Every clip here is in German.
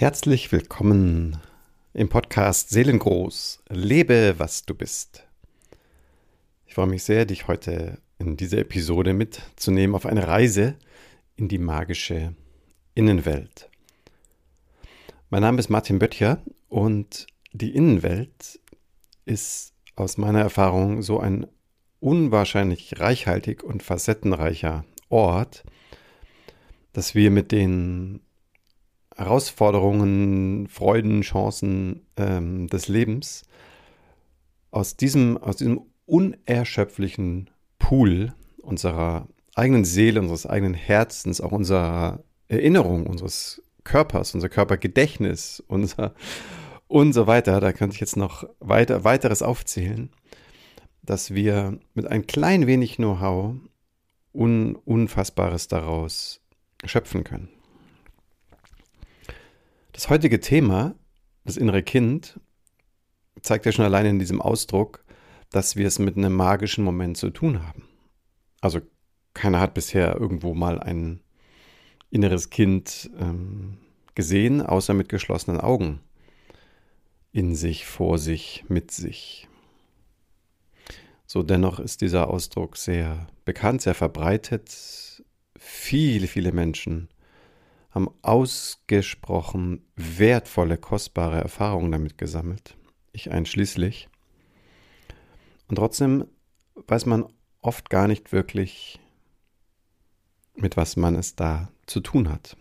Herzlich willkommen im Podcast Seelengroß. Lebe, was du bist. Ich freue mich sehr, dich heute in dieser Episode mitzunehmen auf eine Reise in die magische Innenwelt. Mein Name ist Martin Böttcher und die Innenwelt ist aus meiner Erfahrung so ein unwahrscheinlich reichhaltig und facettenreicher Ort, dass wir mit den Herausforderungen, Freuden, Chancen ähm, des Lebens aus diesem, aus diesem unerschöpflichen Pool unserer eigenen Seele, unseres eigenen Herzens, auch unserer Erinnerung, unseres Körpers, unser Körpergedächtnis, unser und so weiter, da könnte ich jetzt noch weiter, weiteres aufzählen, dass wir mit ein klein wenig Know-how un, Unfassbares daraus schöpfen können. Das heutige Thema, das innere Kind, zeigt ja schon alleine in diesem Ausdruck, dass wir es mit einem magischen Moment zu tun haben. Also keiner hat bisher irgendwo mal ein inneres Kind ähm, gesehen, außer mit geschlossenen Augen. In sich, vor sich, mit sich. So dennoch ist dieser Ausdruck sehr bekannt, sehr verbreitet. Viele, viele Menschen haben ausgesprochen wertvolle, kostbare Erfahrungen damit gesammelt, ich einschließlich. Und trotzdem weiß man oft gar nicht wirklich, mit was man es da zu tun hat.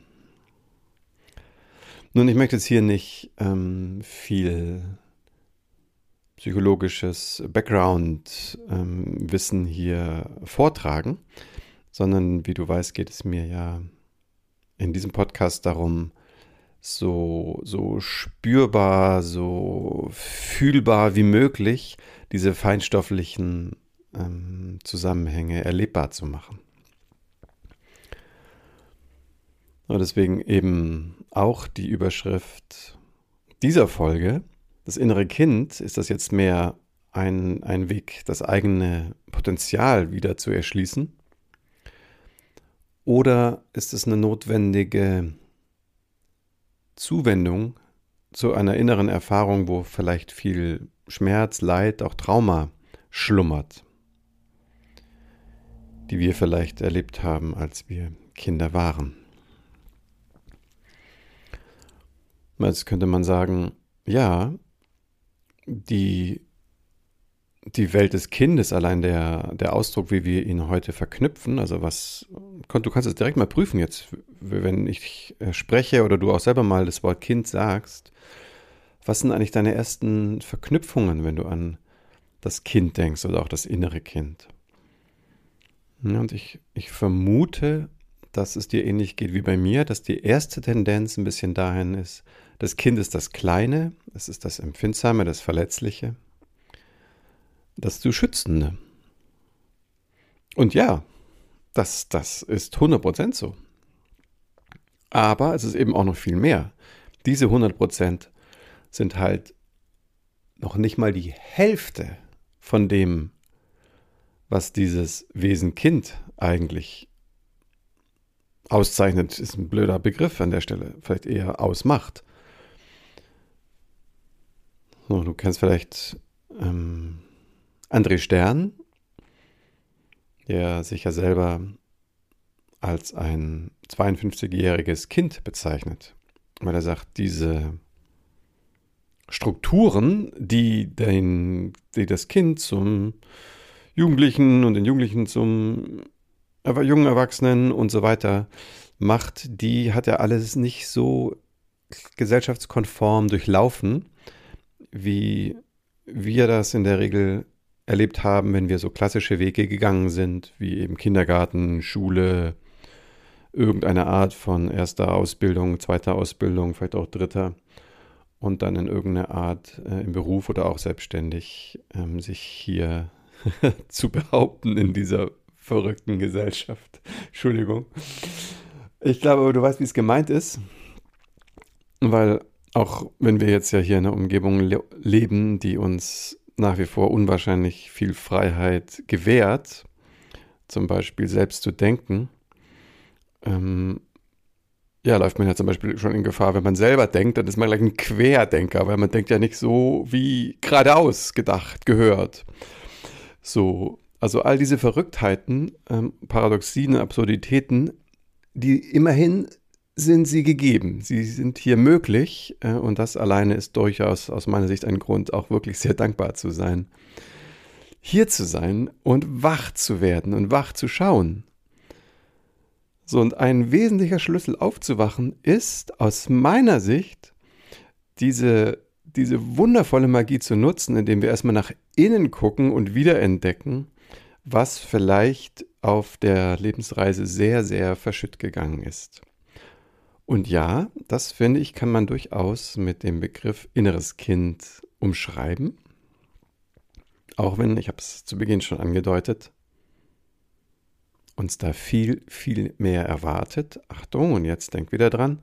Nun, ich möchte jetzt hier nicht ähm, viel psychologisches Background-Wissen ähm, hier vortragen, sondern wie du weißt, geht es mir ja in diesem Podcast darum, so, so spürbar, so fühlbar wie möglich diese feinstofflichen ähm, Zusammenhänge erlebbar zu machen. Und deswegen eben auch die Überschrift dieser Folge, das innere Kind, ist das jetzt mehr ein, ein Weg, das eigene Potenzial wieder zu erschließen oder ist es eine notwendige Zuwendung zu einer inneren Erfahrung, wo vielleicht viel Schmerz, Leid, auch Trauma schlummert, die wir vielleicht erlebt haben, als wir Kinder waren? Jetzt könnte man sagen, ja, die die Welt des Kindes, allein der, der Ausdruck, wie wir ihn heute verknüpfen, also was, du kannst es direkt mal prüfen jetzt, wenn ich spreche oder du auch selber mal das Wort Kind sagst, was sind eigentlich deine ersten Verknüpfungen, wenn du an das Kind denkst oder auch das innere Kind? Und ich, ich vermute, dass es dir ähnlich geht wie bei mir, dass die erste Tendenz ein bisschen dahin ist, das Kind ist das Kleine, es ist das Empfindsame, das Verletzliche das zu schützen. Und ja, das, das ist 100% so. Aber es ist eben auch noch viel mehr. Diese 100% sind halt noch nicht mal die Hälfte von dem, was dieses Wesen Kind eigentlich auszeichnet, ist ein blöder Begriff an der Stelle, vielleicht eher ausmacht. So, du kennst vielleicht ähm, André Stern, der sich ja selber als ein 52-jähriges Kind bezeichnet, weil er sagt, diese Strukturen, die, den, die das Kind zum Jugendlichen und den Jugendlichen zum jungen Erwachsenen und so weiter macht, die hat er alles nicht so gesellschaftskonform durchlaufen, wie wir das in der Regel erlebt haben, wenn wir so klassische Wege gegangen sind, wie eben Kindergarten, Schule, irgendeine Art von erster Ausbildung, zweiter Ausbildung, vielleicht auch dritter und dann in irgendeiner Art äh, im Beruf oder auch selbstständig ähm, sich hier zu behaupten in dieser verrückten Gesellschaft. Entschuldigung. Ich glaube, du weißt, wie es gemeint ist, weil auch wenn wir jetzt ja hier in einer Umgebung le leben, die uns nach wie vor unwahrscheinlich viel Freiheit gewährt, zum Beispiel selbst zu denken. Ähm, ja, läuft man ja zum Beispiel schon in Gefahr, wenn man selber denkt, dann ist man gleich ein Querdenker, weil man denkt ja nicht so wie geradeaus gedacht, gehört. So, also all diese Verrücktheiten, ähm, Paradoxien, Absurditäten, die immerhin sind sie gegeben. Sie sind hier möglich äh, und das alleine ist durchaus aus meiner Sicht ein Grund, auch wirklich sehr dankbar zu sein. Hier zu sein und wach zu werden und wach zu schauen. So, und ein wesentlicher Schlüssel aufzuwachen ist aus meiner Sicht diese, diese wundervolle Magie zu nutzen, indem wir erstmal nach innen gucken und wiederentdecken, was vielleicht auf der Lebensreise sehr, sehr verschütt gegangen ist. Und ja, das finde ich, kann man durchaus mit dem Begriff inneres Kind umschreiben. Auch wenn, ich habe es zu Beginn schon angedeutet, uns da viel, viel mehr erwartet. Achtung, und jetzt denkt wieder dran,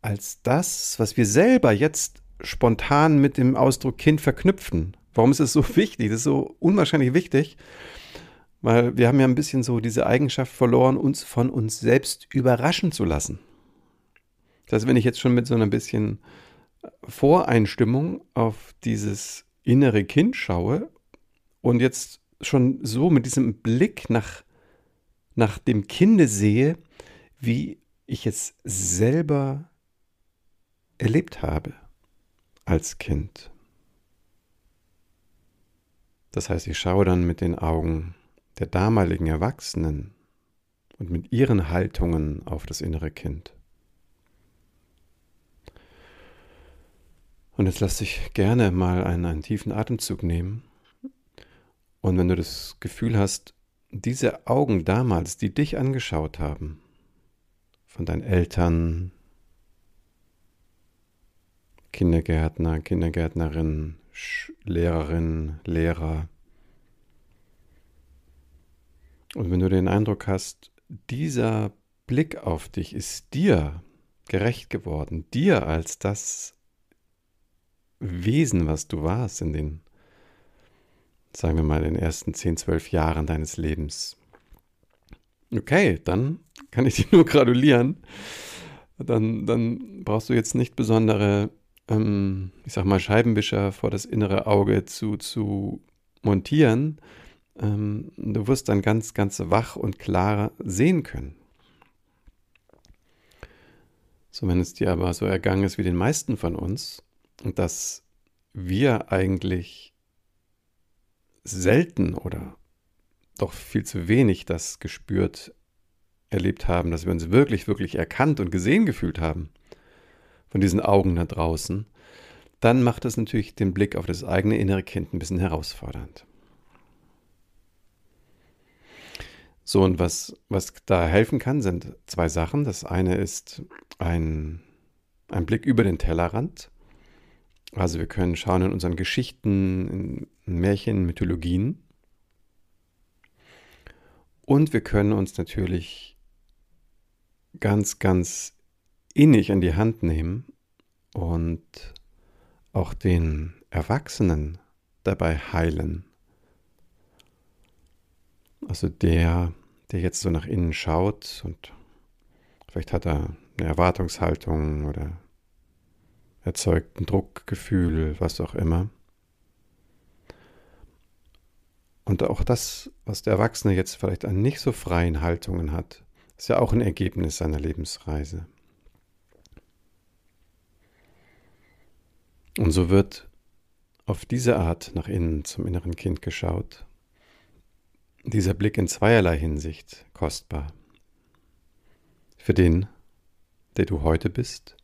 als das, was wir selber jetzt spontan mit dem Ausdruck Kind verknüpfen. Warum ist es so wichtig? Das ist so unwahrscheinlich wichtig, weil wir haben ja ein bisschen so diese Eigenschaft verloren, uns von uns selbst überraschen zu lassen. Das heißt, wenn ich jetzt schon mit so einer bisschen Voreinstimmung auf dieses innere Kind schaue und jetzt schon so mit diesem Blick nach, nach dem Kinde sehe, wie ich es selber erlebt habe als Kind. Das heißt, ich schaue dann mit den Augen der damaligen Erwachsenen und mit ihren Haltungen auf das innere Kind. Und jetzt lass dich gerne mal einen, einen tiefen Atemzug nehmen. Und wenn du das Gefühl hast, diese Augen damals, die dich angeschaut haben, von deinen Eltern, Kindergärtner, Kindergärtnerin, Lehrerin, Lehrer. Und wenn du den Eindruck hast, dieser Blick auf dich ist dir gerecht geworden, dir als das Wesen, was du warst in den, sagen wir mal, den ersten 10, 12 Jahren deines Lebens. Okay, dann kann ich dir nur gratulieren. Dann, dann brauchst du jetzt nicht besondere, ähm, ich sag mal, Scheibenwischer vor das innere Auge zu, zu montieren. Ähm, du wirst dann ganz, ganz wach und klar sehen können. So, wenn es dir aber so ergangen ist wie den meisten von uns, dass wir eigentlich selten oder doch viel zu wenig das gespürt, erlebt haben, dass wir uns wirklich, wirklich erkannt und gesehen gefühlt haben von diesen Augen da draußen, dann macht es natürlich den Blick auf das eigene innere Kind ein bisschen herausfordernd. So, und was, was da helfen kann, sind zwei Sachen. Das eine ist ein, ein Blick über den Tellerrand. Also wir können schauen in unseren Geschichten, in Märchen, Mythologien. Und wir können uns natürlich ganz, ganz innig in die Hand nehmen und auch den Erwachsenen dabei heilen. Also der, der jetzt so nach innen schaut und vielleicht hat er eine Erwartungshaltung oder erzeugt ein Druckgefühl, was auch immer. Und auch das, was der Erwachsene jetzt vielleicht an nicht so freien Haltungen hat, ist ja auch ein Ergebnis seiner Lebensreise. Und so wird auf diese Art nach innen zum inneren Kind geschaut. Dieser Blick in zweierlei Hinsicht kostbar. Für den, der du heute bist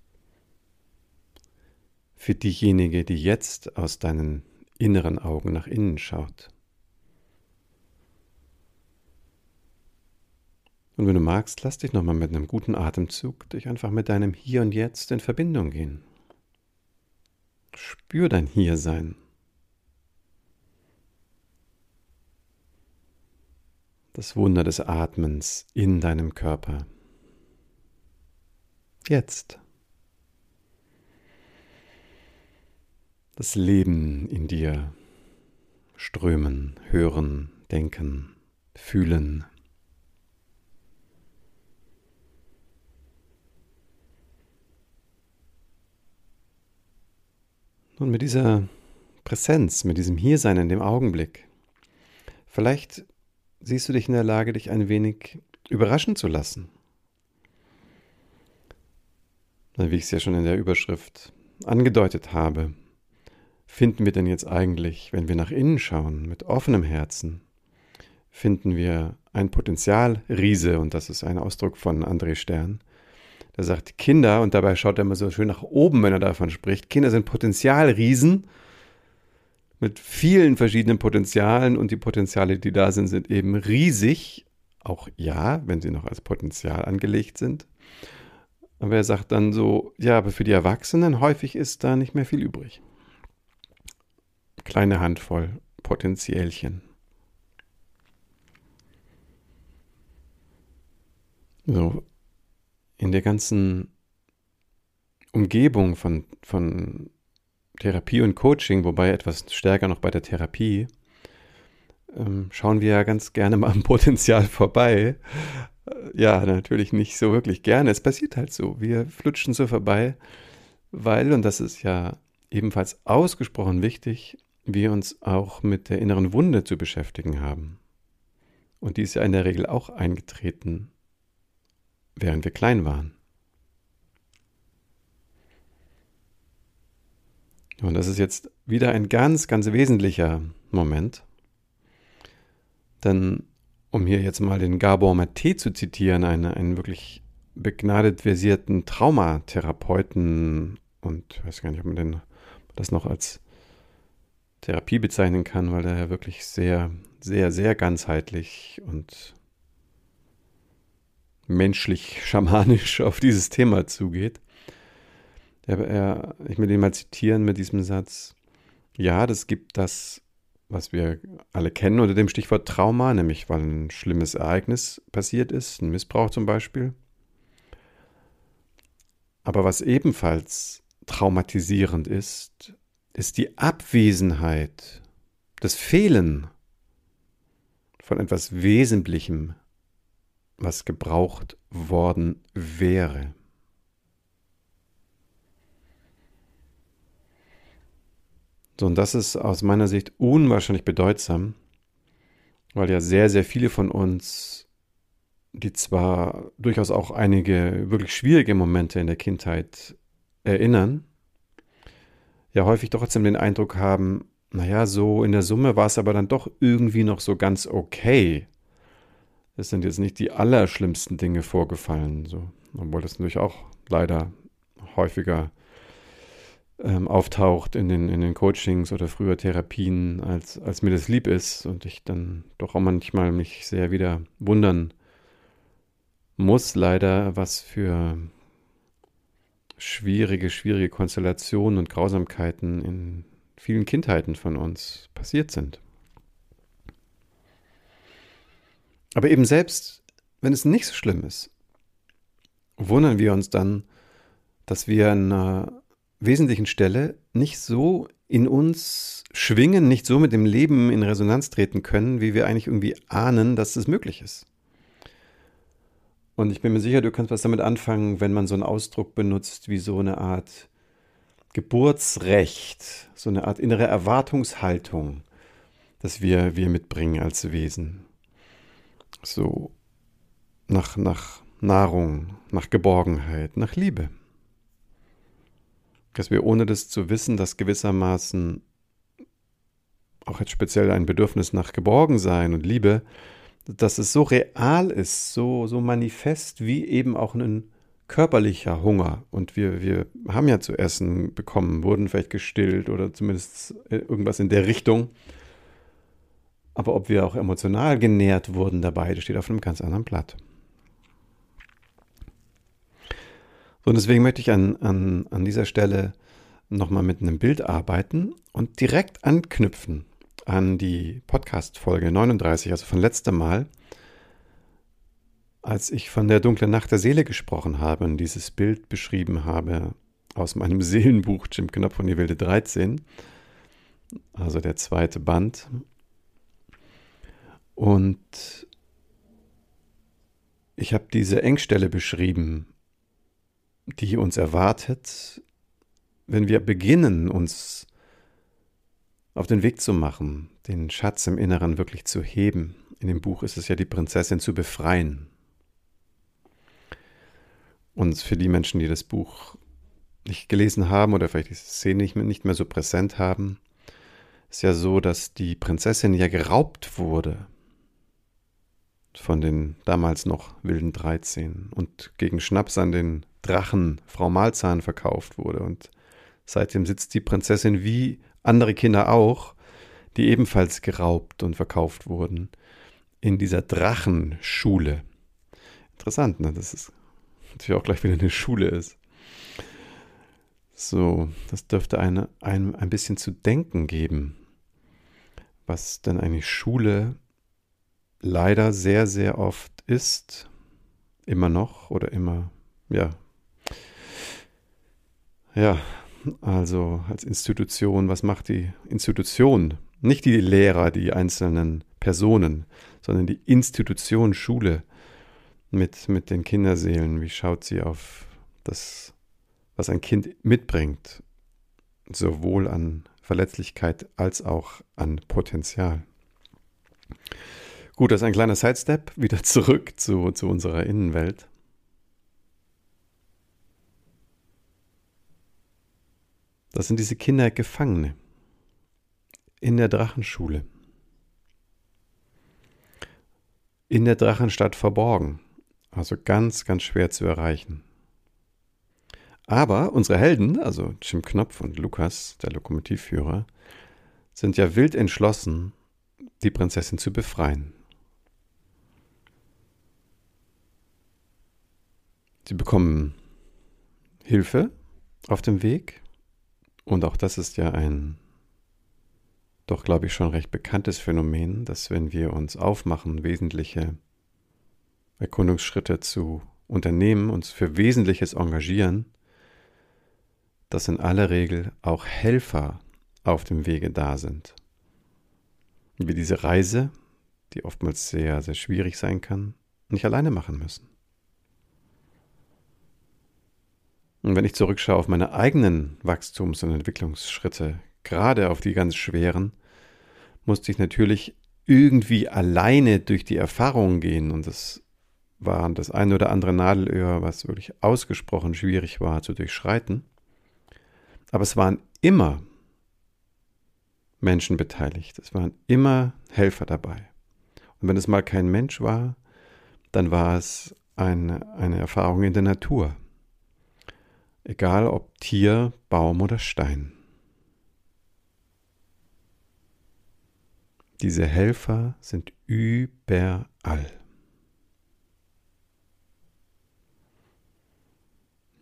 für diejenige, die jetzt aus deinen inneren Augen nach innen schaut. Und wenn du magst, lass dich nochmal mit einem guten Atemzug dich einfach mit deinem Hier und Jetzt in Verbindung gehen. Spür dein Hiersein. Das Wunder des Atmens in deinem Körper. Jetzt. das Leben in dir strömen, hören, denken, fühlen. Nun mit dieser Präsenz, mit diesem Hiersein in dem Augenblick, vielleicht siehst du dich in der Lage, dich ein wenig überraschen zu lassen. Wie ich es ja schon in der Überschrift angedeutet habe finden wir denn jetzt eigentlich, wenn wir nach innen schauen, mit offenem Herzen, finden wir ein Potenzialriese, und das ist ein Ausdruck von André Stern, der sagt, Kinder, und dabei schaut er immer so schön nach oben, wenn er davon spricht, Kinder sind Potenzialriesen mit vielen verschiedenen Potenzialen und die Potenziale, die da sind, sind eben riesig, auch ja, wenn sie noch als Potenzial angelegt sind. Aber er sagt dann so, ja, aber für die Erwachsenen häufig ist da nicht mehr viel übrig. Kleine Handvoll Potenziälchen. So, in der ganzen Umgebung von, von Therapie und Coaching, wobei etwas stärker noch bei der Therapie, ähm, schauen wir ja ganz gerne mal am Potenzial vorbei. Äh, ja, natürlich nicht so wirklich gerne. Es passiert halt so. Wir flutschen so vorbei, weil, und das ist ja ebenfalls ausgesprochen wichtig, wir uns auch mit der inneren Wunde zu beschäftigen haben. Und die ist ja in der Regel auch eingetreten, während wir klein waren. Und das ist jetzt wieder ein ganz, ganz wesentlicher Moment. Denn, um hier jetzt mal den Gabor Maté zu zitieren, einen, einen wirklich begnadet versierten Traumatherapeuten und ich weiß gar nicht, ob man den, das noch als Therapie bezeichnen kann, weil er ja wirklich sehr, sehr, sehr ganzheitlich und menschlich, schamanisch auf dieses Thema zugeht. Er, er, ich will ihn mal zitieren mit diesem Satz. Ja, das gibt das, was wir alle kennen unter dem Stichwort Trauma, nämlich weil ein schlimmes Ereignis passiert ist, ein Missbrauch zum Beispiel. Aber was ebenfalls traumatisierend ist, ist die Abwesenheit, das Fehlen von etwas Wesentlichem, was gebraucht worden wäre. So, und das ist aus meiner Sicht unwahrscheinlich bedeutsam, weil ja sehr, sehr viele von uns, die zwar durchaus auch einige wirklich schwierige Momente in der Kindheit erinnern, ja häufig trotzdem den Eindruck haben, naja, so in der Summe war es aber dann doch irgendwie noch so ganz okay. Es sind jetzt nicht die allerschlimmsten Dinge vorgefallen, so, obwohl das natürlich auch leider häufiger ähm, auftaucht in den, in den Coachings oder früher Therapien, als, als mir das lieb ist und ich dann doch auch manchmal mich sehr wieder wundern muss, leider, was für schwierige, schwierige Konstellationen und Grausamkeiten in vielen Kindheiten von uns passiert sind. Aber eben selbst, wenn es nicht so schlimm ist, wundern wir uns dann, dass wir in einer wesentlichen Stelle nicht so in uns schwingen, nicht so mit dem Leben in Resonanz treten können, wie wir eigentlich irgendwie ahnen, dass es möglich ist. Und ich bin mir sicher, du kannst was damit anfangen, wenn man so einen Ausdruck benutzt wie so eine Art Geburtsrecht, so eine Art innere Erwartungshaltung, dass wir, wir mitbringen als Wesen. So nach, nach Nahrung, nach Geborgenheit, nach Liebe dass wir ohne das zu wissen, dass gewissermaßen auch jetzt speziell ein Bedürfnis nach Geborgensein und Liebe, dass es so real ist, so, so manifest wie eben auch ein körperlicher Hunger. Und wir, wir haben ja zu essen bekommen, wurden vielleicht gestillt oder zumindest irgendwas in der Richtung. Aber ob wir auch emotional genährt wurden dabei, das steht auf einem ganz anderen Blatt. Und deswegen möchte ich an, an, an dieser Stelle nochmal mit einem Bild arbeiten und direkt anknüpfen an die Podcast-Folge 39, also von letztem Mal, als ich von der dunklen Nacht der Seele gesprochen habe und dieses Bild beschrieben habe aus meinem Seelenbuch Jim Knopf von die Wilde 13, also der zweite Band. Und ich habe diese Engstelle beschrieben, die uns erwartet, wenn wir beginnen, uns auf den Weg zu machen, den Schatz im Inneren wirklich zu heben. In dem Buch ist es ja die Prinzessin zu befreien. Und für die Menschen, die das Buch nicht gelesen haben oder vielleicht die Szene nicht mehr, so präsent haben, ist ja so, dass die Prinzessin ja geraubt wurde von den damals noch wilden 13 und gegen Schnaps an den Drachen Frau Malzahn verkauft wurde. Und seitdem sitzt die Prinzessin wie andere Kinder auch, die ebenfalls geraubt und verkauft wurden, in dieser Drachenschule. Interessant, ne? Das ist natürlich auch gleich wieder eine Schule ist. So, das dürfte eine, einem ein bisschen zu denken geben, was denn eine Schule leider sehr, sehr oft ist, immer noch oder immer, ja, ja, also als Institution, was macht die Institution? Nicht die Lehrer, die einzelnen Personen, sondern die Institution Schule mit, mit den Kinderseelen. Wie schaut sie auf das, was ein Kind mitbringt, sowohl an Verletzlichkeit als auch an Potenzial? Gut, das ist ein kleiner Sidestep, wieder zurück zu, zu unserer Innenwelt. Das sind diese Kinder Gefangene in der Drachenschule, in der Drachenstadt verborgen. Also ganz, ganz schwer zu erreichen. Aber unsere Helden, also Jim Knopf und Lukas, der Lokomotivführer, sind ja wild entschlossen, die Prinzessin zu befreien. Sie bekommen Hilfe auf dem Weg und auch das ist ja ein doch, glaube ich, schon recht bekanntes Phänomen, dass wenn wir uns aufmachen, wesentliche Erkundungsschritte zu unternehmen, uns für Wesentliches engagieren, dass in aller Regel auch Helfer auf dem Wege da sind. Wir diese Reise, die oftmals sehr, sehr schwierig sein kann, nicht alleine machen müssen. Und wenn ich zurückschaue auf meine eigenen Wachstums- und Entwicklungsschritte, gerade auf die ganz schweren, musste ich natürlich irgendwie alleine durch die Erfahrungen gehen und das war das ein oder andere Nadelöhr, was wirklich ausgesprochen schwierig war zu durchschreiten. Aber es waren immer Menschen beteiligt. Es waren immer Helfer dabei. Und wenn es mal kein Mensch war, dann war es eine, eine Erfahrung in der Natur. Egal ob Tier, Baum oder Stein. Diese Helfer sind überall.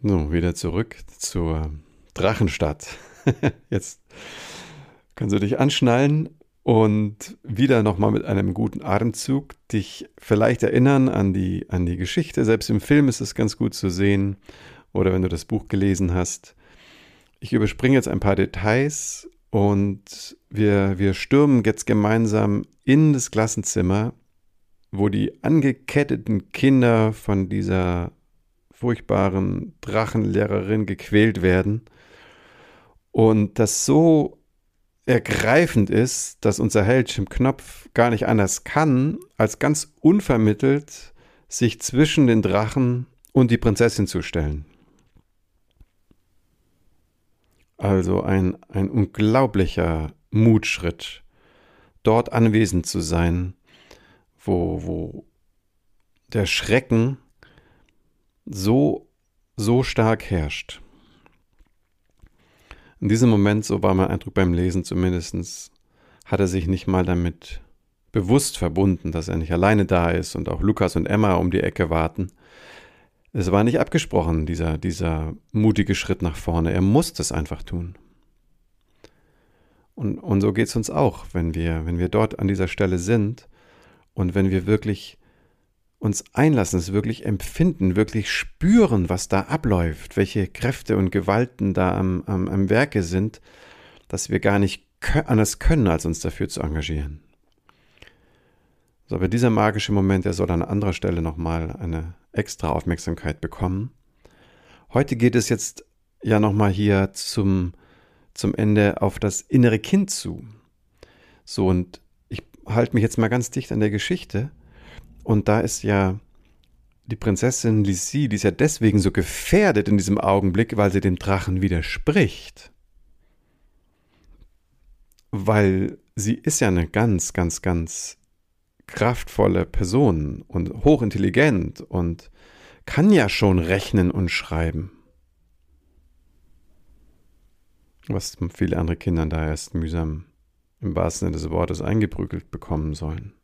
So, wieder zurück zur Drachenstadt. Jetzt kannst du dich anschnallen und wieder nochmal mit einem guten Atemzug dich vielleicht erinnern an die, an die Geschichte. Selbst im Film ist es ganz gut zu sehen oder wenn du das Buch gelesen hast. Ich überspringe jetzt ein paar Details und wir, wir stürmen jetzt gemeinsam in das Klassenzimmer, wo die angeketteten Kinder von dieser furchtbaren Drachenlehrerin gequält werden. Und das so ergreifend ist, dass unser Held Jim Knopf gar nicht anders kann, als ganz unvermittelt sich zwischen den Drachen und die Prinzessin zu stellen. Also ein, ein unglaublicher Mutschritt, dort anwesend zu sein, wo, wo der Schrecken so, so stark herrscht. In diesem Moment, so war mein Eindruck beim Lesen zumindest, hat er sich nicht mal damit bewusst verbunden, dass er nicht alleine da ist und auch Lukas und Emma um die Ecke warten. Es war nicht abgesprochen, dieser, dieser mutige Schritt nach vorne. Er musste es einfach tun. Und, und so geht es uns auch, wenn wir, wenn wir dort an dieser Stelle sind und wenn wir wirklich uns einlassen, es wirklich empfinden, wirklich spüren, was da abläuft, welche Kräfte und Gewalten da am, am, am Werke sind, dass wir gar nicht anders können, als uns dafür zu engagieren. So, aber dieser magische Moment, der soll an anderer Stelle nochmal eine extra Aufmerksamkeit bekommen. Heute geht es jetzt ja nochmal hier zum, zum Ende auf das innere Kind zu. So, und ich halte mich jetzt mal ganz dicht an der Geschichte. Und da ist ja die Prinzessin Lisi, die ist ja deswegen so gefährdet in diesem Augenblick, weil sie dem Drachen widerspricht. Weil sie ist ja eine ganz, ganz, ganz kraftvolle Person und hochintelligent und kann ja schon rechnen und schreiben. Was viele andere Kinder da erst mühsam im wahrsten Sinne des Wortes eingeprügelt bekommen sollen.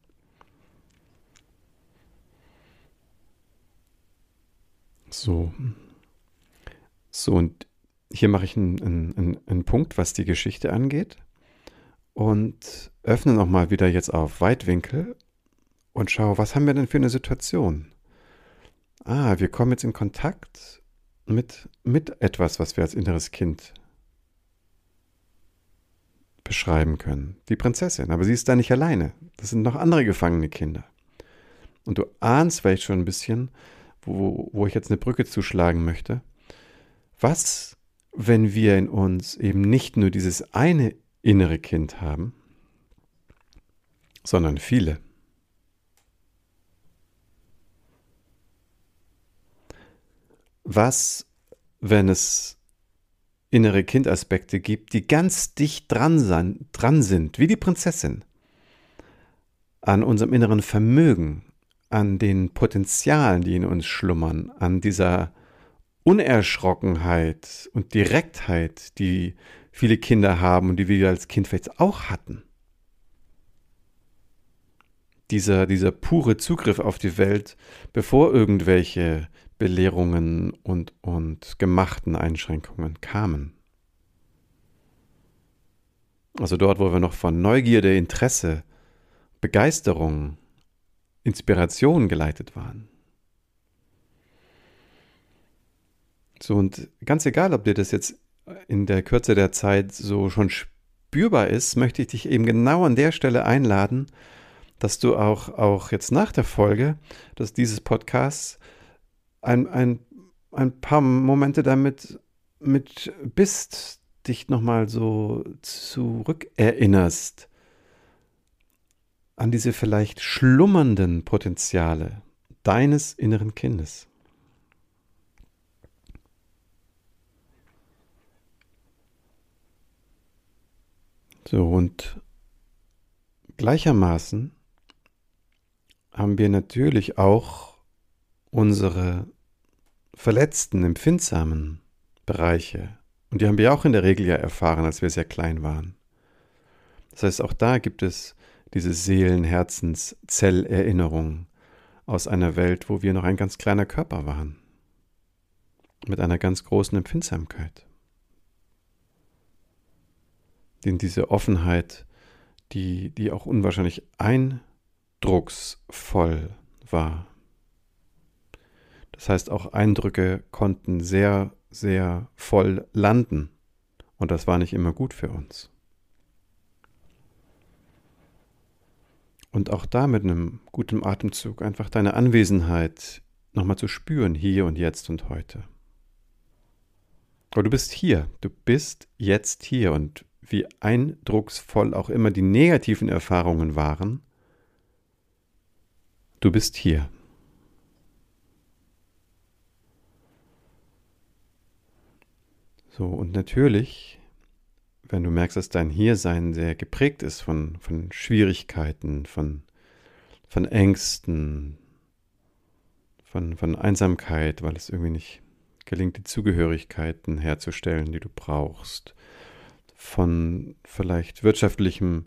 So. So, und hier mache ich einen, einen, einen Punkt, was die Geschichte angeht. Und öffne nochmal wieder jetzt auf Weitwinkel und schaue, was haben wir denn für eine Situation? Ah, wir kommen jetzt in Kontakt mit, mit etwas, was wir als inneres Kind beschreiben können. Die Prinzessin, aber sie ist da nicht alleine. Das sind noch andere gefangene Kinder. Und du ahnst vielleicht schon ein bisschen, wo, wo ich jetzt eine Brücke zuschlagen möchte. Was, wenn wir in uns eben nicht nur dieses eine innere Kind haben, sondern viele? Was, wenn es innere Kindaspekte gibt, die ganz dicht dran, sein, dran sind, wie die Prinzessin, an unserem inneren Vermögen, an den Potenzialen, die in uns schlummern, an dieser Unerschrockenheit und Direktheit, die viele Kinder haben und die wir als Kind vielleicht auch hatten. Dieser, dieser pure Zugriff auf die Welt, bevor irgendwelche Belehrungen und, und gemachten Einschränkungen kamen. Also dort, wo wir noch von Neugierde, Interesse, Begeisterung, Inspiration geleitet waren. So, und ganz egal, ob dir das jetzt in der Kürze der Zeit so schon spürbar ist, möchte ich dich eben genau an der Stelle einladen, dass du auch, auch jetzt nach der Folge dass dieses Podcasts ein, ein, ein paar Momente damit mit bist, dich nochmal so zurückerinnerst an diese vielleicht schlummernden Potenziale deines inneren Kindes. So, und gleichermaßen haben wir natürlich auch unsere verletzten, empfindsamen Bereiche. Und die haben wir auch in der Regel ja erfahren, als wir sehr klein waren. Das heißt, auch da gibt es diese Seelen-Herzens-Zellerinnerung aus einer Welt, wo wir noch ein ganz kleiner Körper waren. Mit einer ganz großen Empfindsamkeit. Denn diese Offenheit, die, die auch unwahrscheinlich eindrucksvoll war. Das heißt, auch Eindrücke konnten sehr, sehr voll landen. Und das war nicht immer gut für uns. Und auch da mit einem guten Atemzug einfach deine Anwesenheit nochmal zu spüren, hier und jetzt und heute. Aber du bist hier, du bist jetzt hier und wie eindrucksvoll auch immer die negativen Erfahrungen waren, du bist hier. So, und natürlich wenn du merkst, dass dein Hiersein sehr geprägt ist von, von Schwierigkeiten, von, von Ängsten, von, von Einsamkeit, weil es irgendwie nicht gelingt, die Zugehörigkeiten herzustellen, die du brauchst, von vielleicht wirtschaftlichem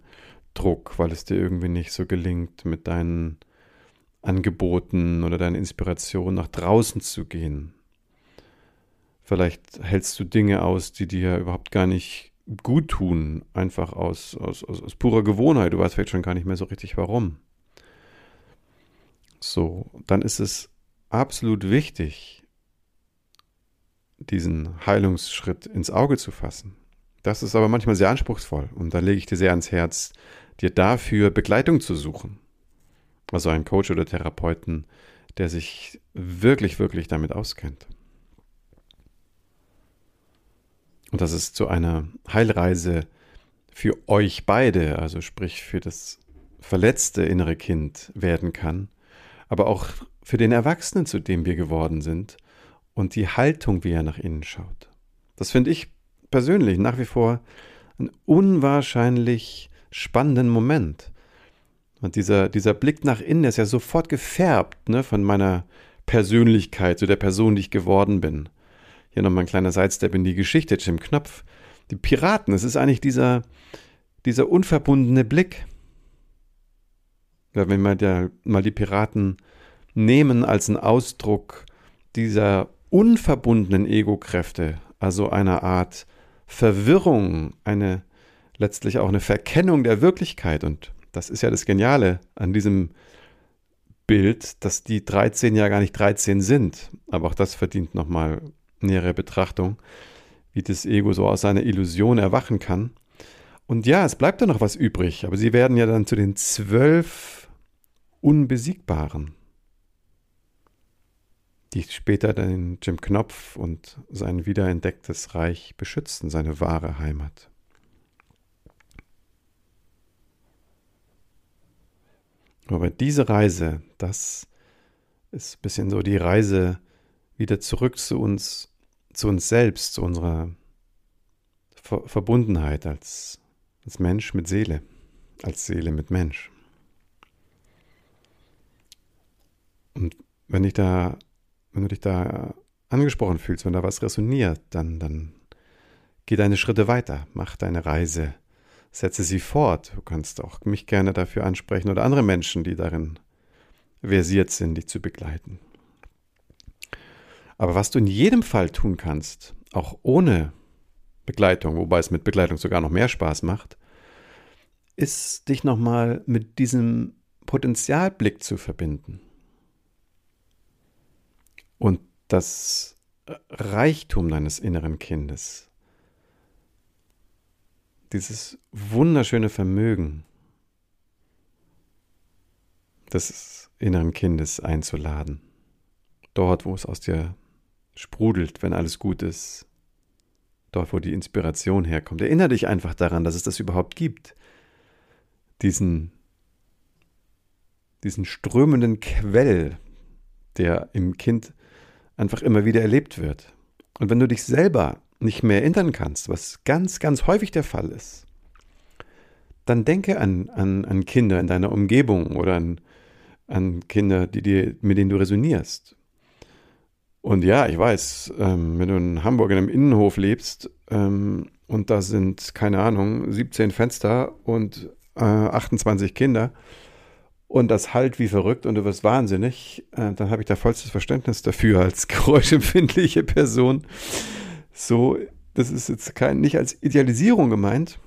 Druck, weil es dir irgendwie nicht so gelingt, mit deinen Angeboten oder deinen Inspirationen nach draußen zu gehen. Vielleicht hältst du Dinge aus, die dir überhaupt gar nicht gut tun, einfach aus, aus, aus, aus purer Gewohnheit. Du weißt vielleicht schon gar nicht mehr so richtig warum. So, dann ist es absolut wichtig, diesen Heilungsschritt ins Auge zu fassen. Das ist aber manchmal sehr anspruchsvoll und da lege ich dir sehr ans Herz, dir dafür Begleitung zu suchen. Also einen Coach oder Therapeuten, der sich wirklich, wirklich damit auskennt. Und dass es zu einer Heilreise für euch beide, also sprich für das verletzte innere Kind werden kann, aber auch für den Erwachsenen, zu dem wir geworden sind und die Haltung, wie er nach innen schaut. Das finde ich persönlich nach wie vor einen unwahrscheinlich spannenden Moment. Und dieser, dieser Blick nach innen ist ja sofort gefärbt ne, von meiner Persönlichkeit, zu der Person, die ich geworden bin. Hier nochmal ein kleiner Sidestep in die Geschichte, Jim Knopf. Die Piraten, es ist eigentlich dieser, dieser unverbundene Blick. Ja, wenn wir da mal die Piraten nehmen als einen Ausdruck dieser unverbundenen Ego-Kräfte, also einer Art Verwirrung, eine letztlich auch eine Verkennung der Wirklichkeit. Und das ist ja das Geniale an diesem Bild, dass die 13 ja gar nicht 13 sind. Aber auch das verdient nochmal nähere Betrachtung, wie das Ego so aus seiner Illusion erwachen kann. Und ja, es bleibt da noch was übrig, aber sie werden ja dann zu den zwölf Unbesiegbaren, die später den Jim Knopf und sein wiederentdecktes Reich beschützen, seine wahre Heimat. Aber diese Reise, das ist ein bisschen so die Reise wieder zurück zu uns, zu uns selbst, zu unserer Ver Verbundenheit als, als Mensch mit Seele, als Seele mit Mensch. Und wenn ich da, wenn du dich da angesprochen fühlst, wenn da was resoniert, dann, dann geh deine Schritte weiter, mach deine Reise setze sie fort. Du kannst auch mich gerne dafür ansprechen oder andere Menschen, die darin versiert sind, dich zu begleiten. Aber was du in jedem Fall tun kannst, auch ohne Begleitung, wobei es mit Begleitung sogar noch mehr Spaß macht, ist dich nochmal mit diesem Potenzialblick zu verbinden. Und das Reichtum deines inneren Kindes dieses wunderschöne Vermögen des inneren Kindes einzuladen. Dort, wo es aus dir sprudelt, wenn alles gut ist. Dort, wo die Inspiration herkommt. Erinnere dich einfach daran, dass es das überhaupt gibt. Diesen, diesen strömenden Quell, der im Kind einfach immer wieder erlebt wird. Und wenn du dich selber nicht mehr erinnern kannst, was ganz, ganz häufig der Fall ist, dann denke an, an, an Kinder in deiner Umgebung oder an, an Kinder, die dir, mit denen du resonierst. Und ja, ich weiß, ähm, wenn du in Hamburg in einem Innenhof lebst ähm, und da sind, keine Ahnung, 17 Fenster und äh, 28 Kinder und das halt wie verrückt und du wirst wahnsinnig, äh, dann habe ich da vollstes Verständnis dafür als geräuschempfindliche Person. So, das ist jetzt kein, nicht als Idealisierung gemeint,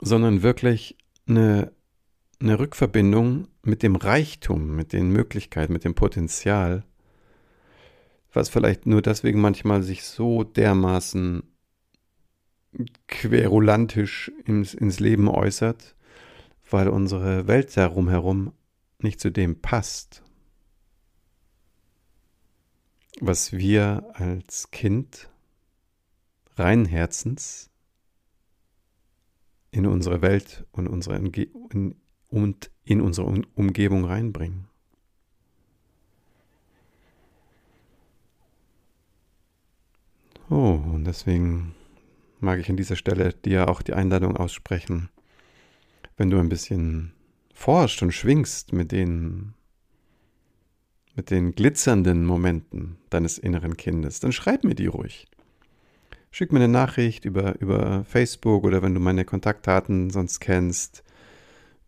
sondern wirklich eine, eine Rückverbindung mit dem Reichtum, mit den Möglichkeiten, mit dem Potenzial, was vielleicht nur deswegen manchmal sich so dermaßen querulantisch ins, ins Leben äußert, weil unsere Welt darum herum nicht zu dem passt, was wir als Kind reinen Herzens in unsere Welt und, unsere in, und in unsere Umgebung reinbringen. Oh, und deswegen mag ich an dieser Stelle dir auch die Einladung aussprechen, wenn du ein bisschen forscht und schwingst mit den mit den glitzernden Momenten deines inneren Kindes, dann schreib mir die ruhig schick mir eine Nachricht über, über Facebook oder wenn du meine Kontaktdaten sonst kennst,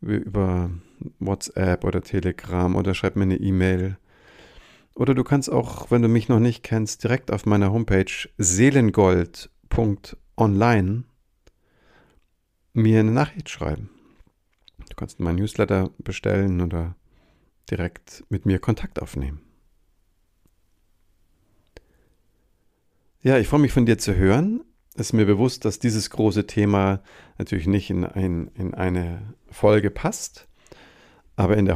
über WhatsApp oder Telegram oder schreib mir eine E-Mail. Oder du kannst auch, wenn du mich noch nicht kennst, direkt auf meiner Homepage seelengold.online mir eine Nachricht schreiben. Du kannst meinen Newsletter bestellen oder direkt mit mir Kontakt aufnehmen. Ja, ich freue mich von dir zu hören. Es ist mir bewusst, dass dieses große Thema natürlich nicht in, ein, in eine Folge passt, aber in der